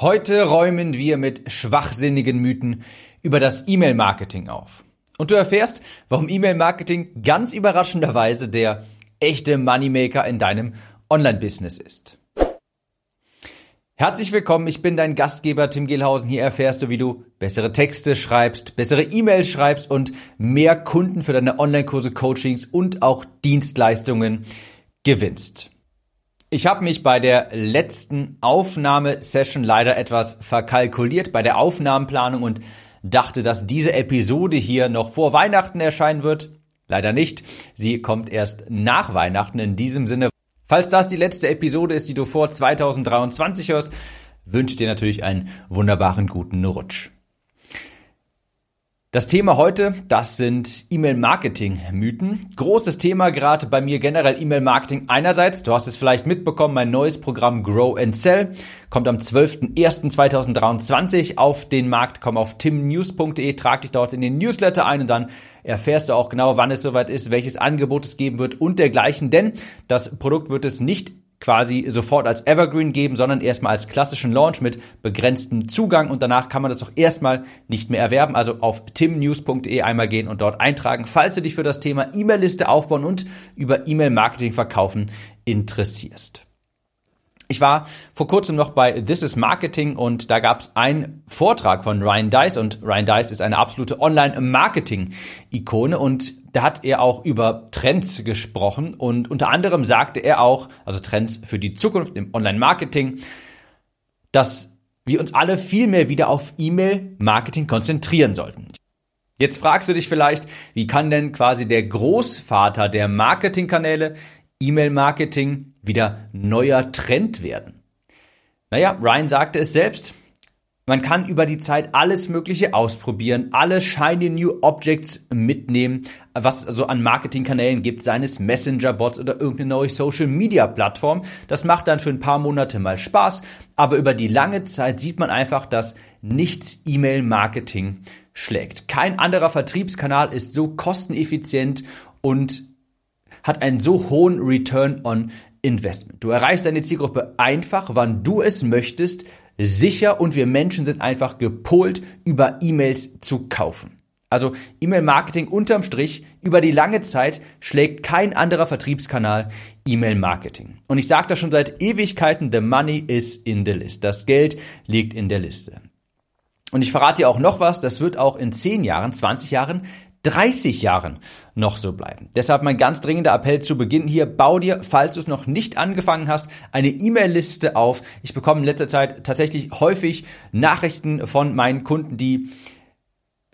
Heute räumen wir mit schwachsinnigen Mythen über das E-Mail-Marketing auf. Und du erfährst, warum E-Mail-Marketing ganz überraschenderweise der echte Moneymaker in deinem Online-Business ist. Herzlich willkommen, ich bin dein Gastgeber Tim Gehlhausen. Hier erfährst du, wie du bessere Texte schreibst, bessere E-Mails schreibst und mehr Kunden für deine Online-Kurse, Coachings und auch Dienstleistungen gewinnst. Ich habe mich bei der letzten Aufnahmesession leider etwas verkalkuliert bei der Aufnahmenplanung und dachte, dass diese Episode hier noch vor Weihnachten erscheinen wird. Leider nicht. Sie kommt erst nach Weihnachten. In diesem Sinne, falls das die letzte Episode ist, die du vor 2023 hörst, wünsche dir natürlich einen wunderbaren guten Rutsch. Das Thema heute, das sind E-Mail-Marketing-Mythen. Großes Thema gerade bei mir generell E-Mail-Marketing einerseits. Du hast es vielleicht mitbekommen, mein neues Programm Grow and Sell kommt am 12.01.2023 auf den Markt. Komm auf timnews.de, trag dich dort in den Newsletter ein und dann erfährst du auch genau, wann es soweit ist, welches Angebot es geben wird und dergleichen. Denn das Produkt wird es nicht quasi sofort als Evergreen geben, sondern erstmal als klassischen Launch mit begrenztem Zugang und danach kann man das auch erstmal nicht mehr erwerben. Also auf timnews.de einmal gehen und dort eintragen, falls du dich für das Thema E-Mail-Liste aufbauen und über E-Mail-Marketing verkaufen interessierst. Ich war vor kurzem noch bei This is Marketing und da gab es einen Vortrag von Ryan Dice und Ryan Dice ist eine absolute Online-Marketing-Ikone und da hat er auch über Trends gesprochen und unter anderem sagte er auch, also Trends für die Zukunft im Online-Marketing, dass wir uns alle viel mehr wieder auf E-Mail-Marketing konzentrieren sollten. Jetzt fragst du dich vielleicht, wie kann denn quasi der Großvater der Marketingkanäle E-Mail-Marketing wieder neuer Trend werden? Naja, Ryan sagte es selbst. Man kann über die Zeit alles Mögliche ausprobieren, alle shiny new Objects mitnehmen, was es also an Marketingkanälen gibt, seines Messenger-Bots oder irgendeine neue Social-Media-Plattform. Das macht dann für ein paar Monate mal Spaß, aber über die lange Zeit sieht man einfach, dass nichts E-Mail-Marketing schlägt. Kein anderer Vertriebskanal ist so kosteneffizient und hat einen so hohen Return on Investment. Du erreichst deine Zielgruppe einfach, wann du es möchtest, sicher und wir Menschen sind einfach gepolt, über E-Mails zu kaufen. Also E-Mail-Marketing unterm Strich über die lange Zeit schlägt kein anderer Vertriebskanal E-Mail-Marketing. Und ich sage das schon seit Ewigkeiten, the money is in the list. Das Geld liegt in der Liste. Und ich verrate dir auch noch was, das wird auch in 10 Jahren, 20 Jahren 30 Jahren noch so bleiben. Deshalb mein ganz dringender Appell zu Beginn hier, bau dir, falls du es noch nicht angefangen hast, eine E-Mail-Liste auf. Ich bekomme in letzter Zeit tatsächlich häufig Nachrichten von meinen Kunden, die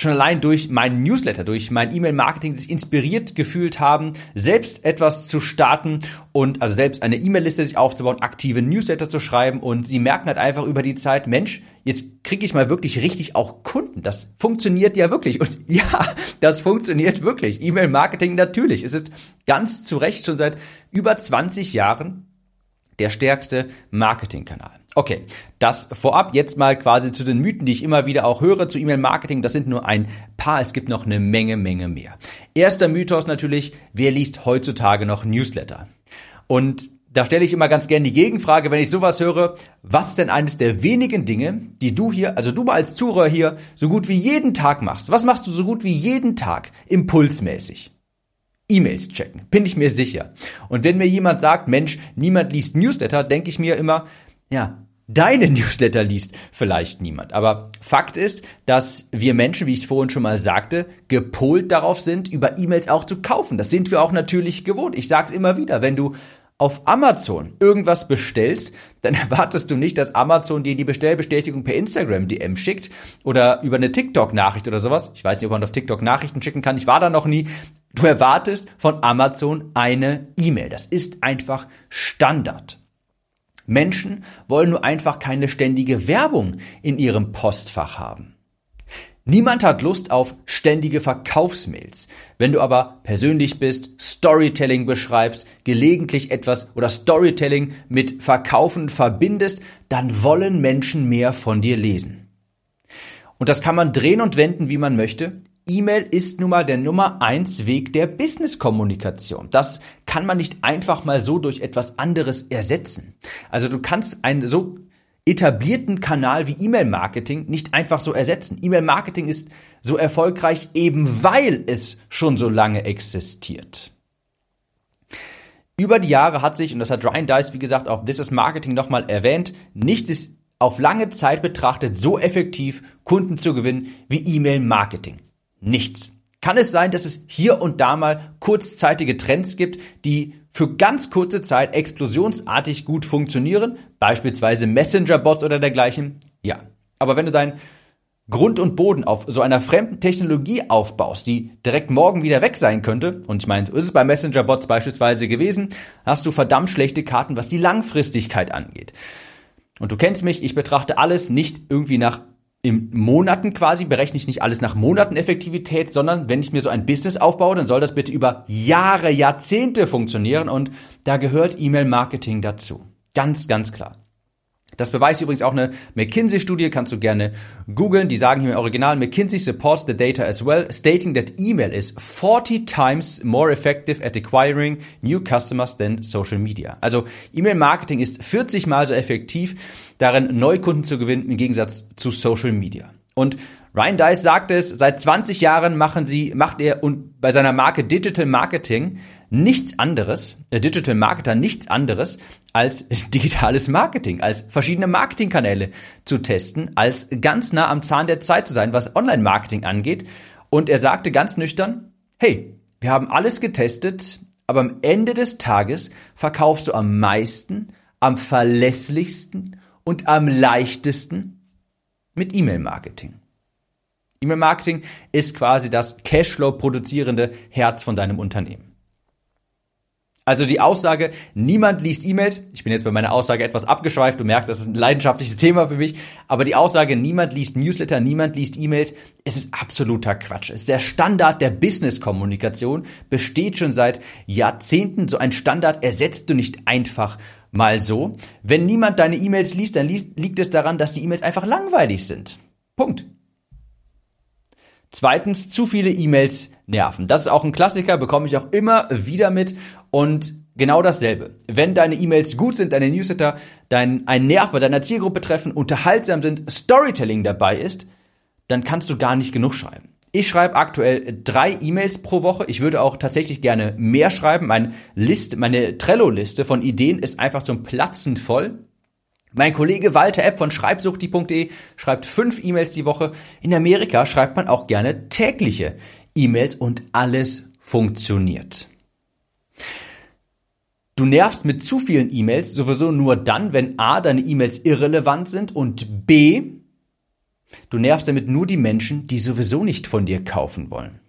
schon allein durch meinen Newsletter, durch mein E-Mail-Marketing sich inspiriert gefühlt haben, selbst etwas zu starten und also selbst eine E-Mail-Liste sich aufzubauen, aktive Newsletter zu schreiben und sie merken halt einfach über die Zeit, Mensch, jetzt kriege ich mal wirklich richtig auch Kunden. Das funktioniert ja wirklich und ja, das funktioniert wirklich. E-Mail-Marketing natürlich. Es ist ganz zu Recht schon seit über 20 Jahren der stärkste Marketingkanal. Okay, das vorab jetzt mal quasi zu den Mythen, die ich immer wieder auch höre zu E-Mail-Marketing. Das sind nur ein paar, es gibt noch eine Menge, Menge mehr. Erster Mythos natürlich, wer liest heutzutage noch Newsletter? Und da stelle ich immer ganz gerne die Gegenfrage, wenn ich sowas höre, was ist denn eines der wenigen Dinge, die du hier, also du mal als Zuhörer hier, so gut wie jeden Tag machst? Was machst du so gut wie jeden Tag impulsmäßig? E-Mails checken, bin ich mir sicher. Und wenn mir jemand sagt, Mensch, niemand liest Newsletter, denke ich mir immer, ja, deine Newsletter liest vielleicht niemand. Aber Fakt ist, dass wir Menschen, wie ich es vorhin schon mal sagte, gepolt darauf sind, über E-Mails auch zu kaufen. Das sind wir auch natürlich gewohnt. Ich sage es immer wieder, wenn du auf Amazon irgendwas bestellst, dann erwartest du nicht, dass Amazon dir die Bestellbestätigung per Instagram DM schickt oder über eine TikTok-Nachricht oder sowas. Ich weiß nicht, ob man auf TikTok Nachrichten schicken kann. Ich war da noch nie. Du erwartest von Amazon eine E-Mail. Das ist einfach Standard. Menschen wollen nur einfach keine ständige Werbung in ihrem Postfach haben. Niemand hat Lust auf ständige Verkaufsmails. Wenn du aber persönlich bist, Storytelling beschreibst, gelegentlich etwas oder Storytelling mit Verkaufen verbindest, dann wollen Menschen mehr von dir lesen. Und das kann man drehen und wenden, wie man möchte. E-Mail ist nun mal der Nummer eins Weg der Business-Kommunikation. Das kann man nicht einfach mal so durch etwas anderes ersetzen. Also du kannst ein so etablierten Kanal wie E-Mail-Marketing nicht einfach so ersetzen. E-Mail-Marketing ist so erfolgreich eben weil es schon so lange existiert. Über die Jahre hat sich, und das hat Ryan Dice, wie gesagt, auf This is Marketing nochmal erwähnt, nichts ist auf lange Zeit betrachtet so effektiv, Kunden zu gewinnen wie E-Mail-Marketing. Nichts. Kann es sein, dass es hier und da mal kurzzeitige Trends gibt, die für ganz kurze Zeit explosionsartig gut funktionieren, beispielsweise Messenger-Bots oder dergleichen? Ja. Aber wenn du dein Grund und Boden auf so einer fremden Technologie aufbaust, die direkt morgen wieder weg sein könnte, und ich meine, so ist es bei Messenger-Bots beispielsweise gewesen, hast du verdammt schlechte Karten, was die Langfristigkeit angeht. Und du kennst mich, ich betrachte alles nicht irgendwie nach im Monaten quasi, berechne ich nicht alles nach Monaten Effektivität, sondern wenn ich mir so ein Business aufbaue, dann soll das bitte über Jahre, Jahrzehnte funktionieren und da gehört E-Mail-Marketing dazu. Ganz, ganz klar. Das beweist übrigens auch eine McKinsey-Studie, kannst du gerne googeln. Die sagen hier im Original, McKinsey supports the data as well, stating that email is 40 times more effective at acquiring new customers than social media. Also E-Mail-Marketing ist 40 mal so effektiv, darin Neukunden zu gewinnen im Gegensatz zu Social Media. Und Ryan Dice sagt es, seit 20 Jahren machen sie, macht er und bei seiner Marke Digital Marketing nichts anderes, äh, Digital Marketer nichts anderes als digitales Marketing, als verschiedene Marketingkanäle zu testen, als ganz nah am Zahn der Zeit zu sein, was Online-Marketing angeht. Und er sagte ganz nüchtern, hey, wir haben alles getestet, aber am Ende des Tages verkaufst du am meisten, am verlässlichsten und am leichtesten mit E-Mail-Marketing. E-Mail-Marketing ist quasi das Cashflow produzierende Herz von deinem Unternehmen. Also die Aussage, niemand liest E-Mails, ich bin jetzt bei meiner Aussage etwas abgeschweift, du merkst, das ist ein leidenschaftliches Thema für mich, aber die Aussage, niemand liest Newsletter, niemand liest E-Mails, es ist absoluter Quatsch. Es ist der Standard der Business-Kommunikation, besteht schon seit Jahrzehnten. So ein Standard ersetzt du nicht einfach mal so. Wenn niemand deine E-Mails liest, dann liegt es daran, dass die E-Mails einfach langweilig sind. Punkt. Zweitens, zu viele E-Mails nerven. Das ist auch ein Klassiker, bekomme ich auch immer wieder mit und genau dasselbe. Wenn deine E-Mails gut sind, deine Newsletter dein, ein Nerv bei deiner Zielgruppe treffen, unterhaltsam sind, Storytelling dabei ist, dann kannst du gar nicht genug schreiben. Ich schreibe aktuell drei E-Mails pro Woche. Ich würde auch tatsächlich gerne mehr schreiben. Meine Liste, meine Trello-Liste von Ideen ist einfach zum Platzen voll. Mein Kollege Walter App von schreibsuchti.de schreibt fünf E-Mails die Woche. In Amerika schreibt man auch gerne tägliche E-Mails und alles funktioniert. Du nervst mit zu vielen E-Mails sowieso nur dann, wenn A, deine E-Mails irrelevant sind und B, du nervst damit nur die Menschen, die sowieso nicht von dir kaufen wollen.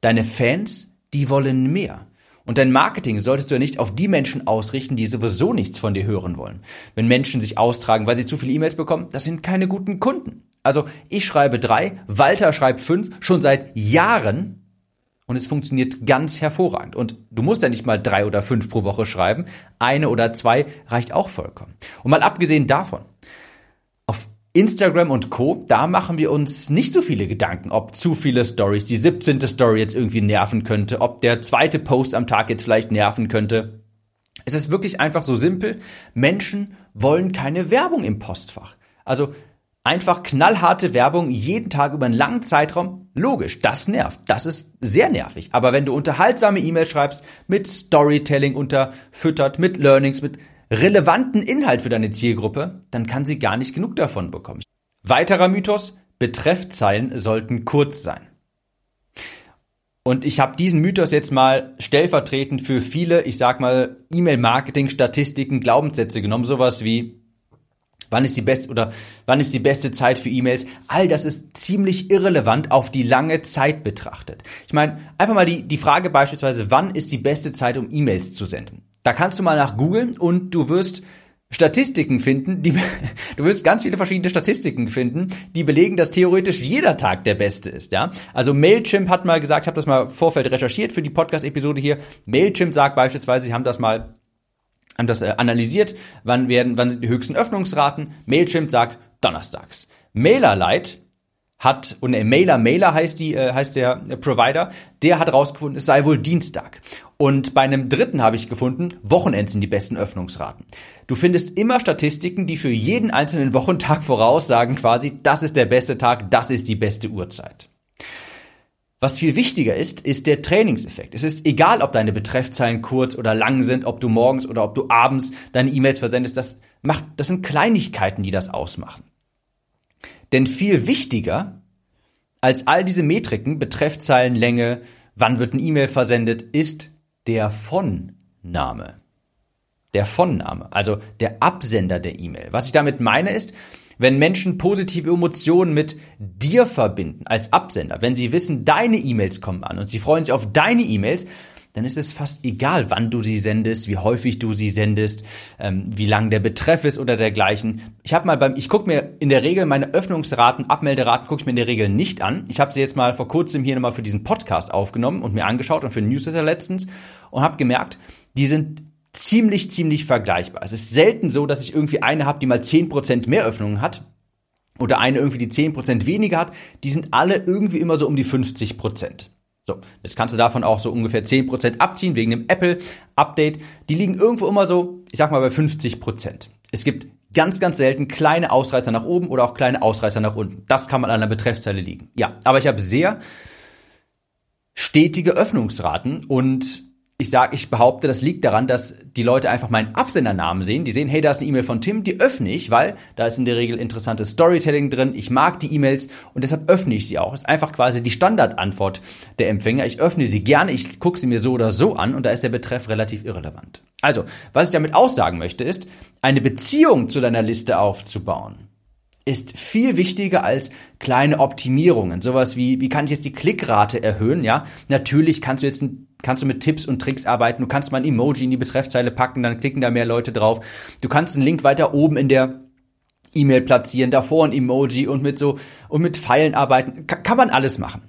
Deine Fans, die wollen mehr. Und dein Marketing solltest du ja nicht auf die Menschen ausrichten, die sowieso nichts von dir hören wollen. Wenn Menschen sich austragen, weil sie zu viele E-Mails bekommen, das sind keine guten Kunden. Also ich schreibe drei, Walter schreibt fünf, schon seit Jahren und es funktioniert ganz hervorragend. Und du musst ja nicht mal drei oder fünf pro Woche schreiben, eine oder zwei reicht auch vollkommen. Und mal abgesehen davon, Instagram und Co., da machen wir uns nicht so viele Gedanken, ob zu viele Stories, die 17. Story jetzt irgendwie nerven könnte, ob der zweite Post am Tag jetzt vielleicht nerven könnte. Es ist wirklich einfach so simpel. Menschen wollen keine Werbung im Postfach. Also einfach knallharte Werbung jeden Tag über einen langen Zeitraum. Logisch, das nervt. Das ist sehr nervig. Aber wenn du unterhaltsame E-Mails schreibst, mit Storytelling unterfüttert, mit Learnings, mit relevanten Inhalt für deine Zielgruppe, dann kann sie gar nicht genug davon bekommen. Weiterer Mythos, Betreffzeilen sollten kurz sein. Und ich habe diesen Mythos jetzt mal stellvertretend für viele, ich sag mal, E-Mail-Marketing-Statistiken, Glaubenssätze genommen, sowas wie Wann ist die beste oder wann ist die beste Zeit für E-Mails? All das ist ziemlich irrelevant auf die lange Zeit betrachtet. Ich meine, einfach mal die, die Frage beispielsweise, wann ist die beste Zeit, um E-Mails zu senden? Da kannst du mal nach googeln und du wirst Statistiken finden, die, du wirst ganz viele verschiedene Statistiken finden, die belegen, dass theoretisch jeder Tag der beste ist, ja. Also Mailchimp hat mal gesagt, ich habe das mal Vorfeld recherchiert für die Podcast-Episode hier. Mailchimp sagt beispielsweise, sie haben das mal haben das äh, analysiert, wann werden, wann sind die höchsten Öffnungsraten. Mailchimp sagt donnerstags. MailerLite hat, und ein Mailer, Mailer heißt die, äh, heißt der Provider, der hat rausgefunden, es sei wohl Dienstag. Und bei einem dritten habe ich gefunden, Wochenends sind die besten Öffnungsraten. Du findest immer Statistiken, die für jeden einzelnen Wochentag voraussagen quasi, das ist der beste Tag, das ist die beste Uhrzeit. Was viel wichtiger ist, ist der Trainingseffekt. Es ist egal, ob deine Betreffzeilen kurz oder lang sind, ob du morgens oder ob du abends deine E-Mails versendest. Das macht, das sind Kleinigkeiten, die das ausmachen. Denn viel wichtiger als all diese Metriken, Betreffzeilenlänge, wann wird ein E-Mail versendet, ist der Von-Name. Der Von-Name, also der Absender der E-Mail. Was ich damit meine ist, wenn Menschen positive Emotionen mit dir verbinden als Absender, wenn sie wissen, deine E-Mails kommen an und sie freuen sich auf deine E-Mails, dann ist es fast egal, wann du sie sendest, wie häufig du sie sendest, ähm, wie lang der Betreff ist oder dergleichen. Ich habe mal beim, ich gucke mir in der Regel meine Öffnungsraten, Abmelderaten gucke ich mir in der Regel nicht an. Ich habe sie jetzt mal vor kurzem hier nochmal für diesen Podcast aufgenommen und mir angeschaut und für den Newsletter letztens und habe gemerkt, die sind ziemlich, ziemlich vergleichbar. Es ist selten so, dass ich irgendwie eine habe, die mal 10% mehr Öffnungen hat oder eine irgendwie, die 10% weniger hat. Die sind alle irgendwie immer so um die 50%. So, jetzt kannst du davon auch so ungefähr 10% abziehen wegen dem Apple-Update. Die liegen irgendwo immer so, ich sag mal, bei 50%. Es gibt ganz, ganz selten kleine Ausreißer nach oben oder auch kleine Ausreißer nach unten. Das kann man an der Betreffzeile liegen. Ja, aber ich habe sehr stetige Öffnungsraten und ich sage, ich behaupte, das liegt daran, dass die Leute einfach meinen Absendernamen sehen. Die sehen, hey, da ist eine E-Mail von Tim, die öffne ich, weil da ist in der Regel interessantes Storytelling drin. Ich mag die E-Mails und deshalb öffne ich sie auch. Das ist einfach quasi die Standardantwort der Empfänger. Ich öffne sie gerne, ich gucke sie mir so oder so an und da ist der Betreff relativ irrelevant. Also, was ich damit aussagen möchte, ist, eine Beziehung zu deiner Liste aufzubauen ist viel wichtiger als kleine Optimierungen. Sowas wie, wie kann ich jetzt die Klickrate erhöhen? Ja, natürlich kannst du jetzt kannst du mit Tipps und Tricks arbeiten. Du kannst mal ein Emoji in die Betreffzeile packen, dann klicken da mehr Leute drauf. Du kannst einen Link weiter oben in der E-Mail platzieren, davor ein Emoji und mit so und mit Pfeilen arbeiten. Ka kann man alles machen.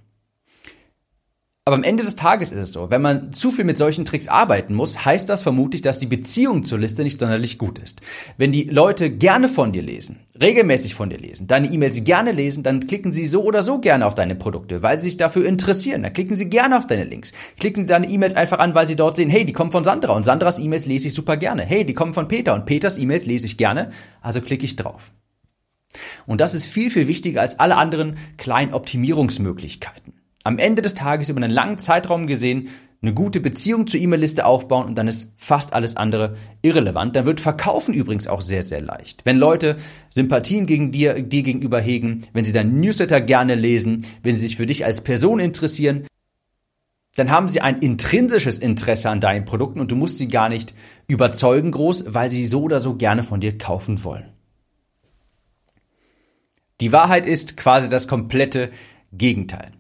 Aber am Ende des Tages ist es so, wenn man zu viel mit solchen Tricks arbeiten muss, heißt das vermutlich, dass die Beziehung zur Liste nicht sonderlich gut ist. Wenn die Leute gerne von dir lesen, regelmäßig von dir lesen, deine E-Mails gerne lesen, dann klicken sie so oder so gerne auf deine Produkte, weil sie sich dafür interessieren. Dann klicken sie gerne auf deine Links. Klicken sie deine E-Mails einfach an, weil sie dort sehen, hey, die kommen von Sandra und Sandras E-Mails lese ich super gerne. Hey, die kommen von Peter und Peters E-Mails lese ich gerne, also klicke ich drauf. Und das ist viel, viel wichtiger als alle anderen kleinen Optimierungsmöglichkeiten am Ende des Tages über einen langen Zeitraum gesehen eine gute Beziehung zur E-Mail-Liste aufbauen und dann ist fast alles andere irrelevant. Dann wird Verkaufen übrigens auch sehr, sehr leicht. Wenn Leute Sympathien gegen dir, dir gegenüber hegen, wenn sie dein Newsletter gerne lesen, wenn sie sich für dich als Person interessieren, dann haben sie ein intrinsisches Interesse an deinen Produkten und du musst sie gar nicht überzeugen groß, weil sie so oder so gerne von dir kaufen wollen. Die Wahrheit ist quasi das komplette Gegenteil.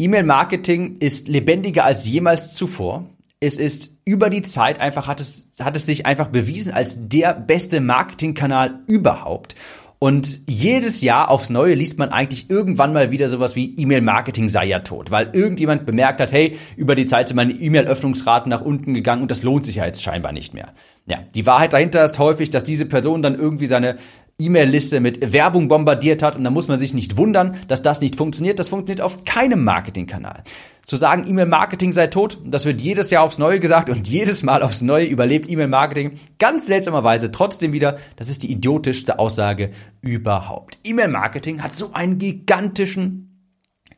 E-Mail-Marketing ist lebendiger als jemals zuvor. Es ist über die Zeit einfach, hat es, hat es sich einfach bewiesen als der beste Marketingkanal überhaupt. Und jedes Jahr aufs Neue liest man eigentlich irgendwann mal wieder sowas wie E-Mail-Marketing sei ja tot, weil irgendjemand bemerkt hat, hey, über die Zeit sind meine E-Mail-Öffnungsraten nach unten gegangen und das lohnt sich ja jetzt scheinbar nicht mehr. Ja, die Wahrheit dahinter ist häufig, dass diese Person dann irgendwie seine E-Mail-Liste mit Werbung bombardiert hat und da muss man sich nicht wundern, dass das nicht funktioniert. Das funktioniert auf keinem Marketingkanal. Zu sagen, E-Mail-Marketing sei tot, das wird jedes Jahr aufs Neue gesagt und jedes Mal aufs Neue überlebt E-Mail-Marketing ganz seltsamerweise trotzdem wieder. Das ist die idiotischste Aussage überhaupt. E-Mail-Marketing hat so einen gigantischen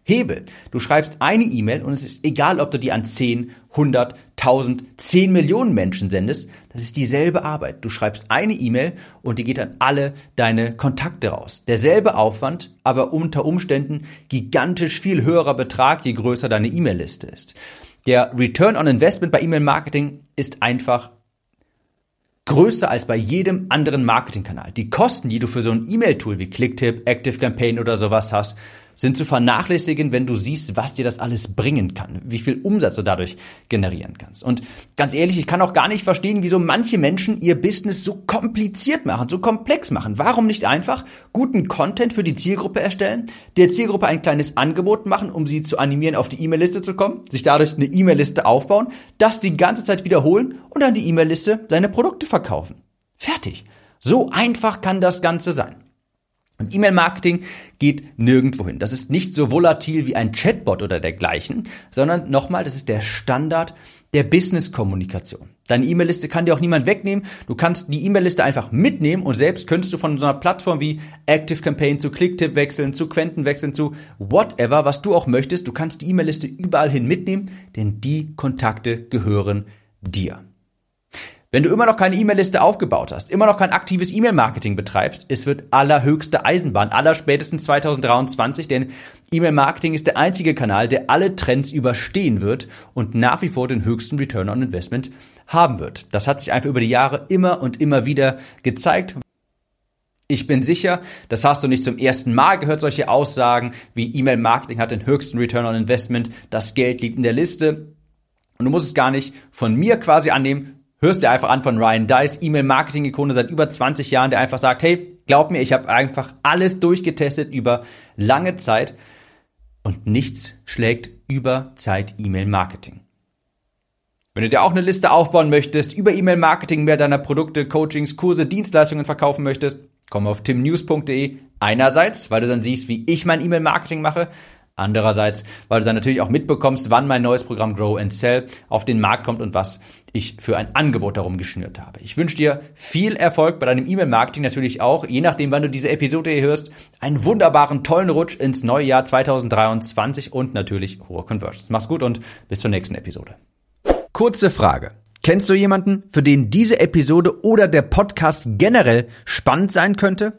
Hebel. Du schreibst eine E-Mail und es ist egal, ob du die an 10, 100, 1000, 10 Millionen Menschen sendest. Das ist dieselbe Arbeit. Du schreibst eine E-Mail und die geht an alle deine Kontakte raus. Derselbe Aufwand, aber unter Umständen gigantisch viel höherer Betrag, je größer deine E-Mail-Liste ist. Der Return on Investment bei E-Mail-Marketing ist einfach größer als bei jedem anderen Marketingkanal. Die Kosten, die du für so ein E-Mail-Tool wie Clicktip, ActiveCampaign oder sowas hast, sind zu vernachlässigen, wenn du siehst, was dir das alles bringen kann, wie viel Umsatz du dadurch generieren kannst. Und ganz ehrlich, ich kann auch gar nicht verstehen, wieso manche Menschen ihr Business so kompliziert machen, so komplex machen. Warum nicht einfach guten Content für die Zielgruppe erstellen, der Zielgruppe ein kleines Angebot machen, um sie zu animieren, auf die E-Mail-Liste zu kommen, sich dadurch eine E-Mail-Liste aufbauen, das die ganze Zeit wiederholen und an die E-Mail-Liste seine Produkte verkaufen. Fertig. So einfach kann das Ganze sein. Und E-Mail-Marketing geht nirgendwo hin. Das ist nicht so volatil wie ein Chatbot oder dergleichen, sondern nochmal, das ist der Standard der Business-Kommunikation. Deine E-Mail-Liste kann dir auch niemand wegnehmen. Du kannst die E-Mail-Liste einfach mitnehmen und selbst könntest du von so einer Plattform wie Active Campaign zu Clicktip wechseln, zu Quenten wechseln, zu whatever, was du auch möchtest. Du kannst die E-Mail-Liste überall hin mitnehmen, denn die Kontakte gehören dir. Wenn du immer noch keine E-Mail-Liste aufgebaut hast, immer noch kein aktives E-Mail-Marketing betreibst, es wird allerhöchste Eisenbahn, aller spätestens 2023, denn E-Mail-Marketing ist der einzige Kanal, der alle Trends überstehen wird und nach wie vor den höchsten Return on Investment haben wird. Das hat sich einfach über die Jahre immer und immer wieder gezeigt. Ich bin sicher, das hast du nicht zum ersten Mal gehört, solche Aussagen wie E-Mail-Marketing hat den höchsten Return on Investment, das Geld liegt in der Liste. Und du musst es gar nicht von mir quasi annehmen, hörst dir einfach an von Ryan Dice, E-Mail-Marketing-Ikone seit über 20 Jahren, der einfach sagt, hey, glaub mir, ich habe einfach alles durchgetestet über lange Zeit und nichts schlägt über Zeit E-Mail-Marketing. Wenn du dir auch eine Liste aufbauen möchtest, über E-Mail-Marketing mehr deiner Produkte, Coachings, Kurse, Dienstleistungen verkaufen möchtest, komm auf timnews.de. Einerseits, weil du dann siehst, wie ich mein E-Mail-Marketing mache. Andererseits, weil du dann natürlich auch mitbekommst, wann mein neues Programm Grow and Sell auf den Markt kommt und was ich für ein Angebot darum geschnürt habe. Ich wünsche dir viel Erfolg bei deinem E-Mail-Marketing natürlich auch, je nachdem, wann du diese Episode hier hörst, einen wunderbaren, tollen Rutsch ins neue Jahr 2023 und natürlich hohe Conversions. Mach's gut und bis zur nächsten Episode. Kurze Frage. Kennst du jemanden, für den diese Episode oder der Podcast generell spannend sein könnte?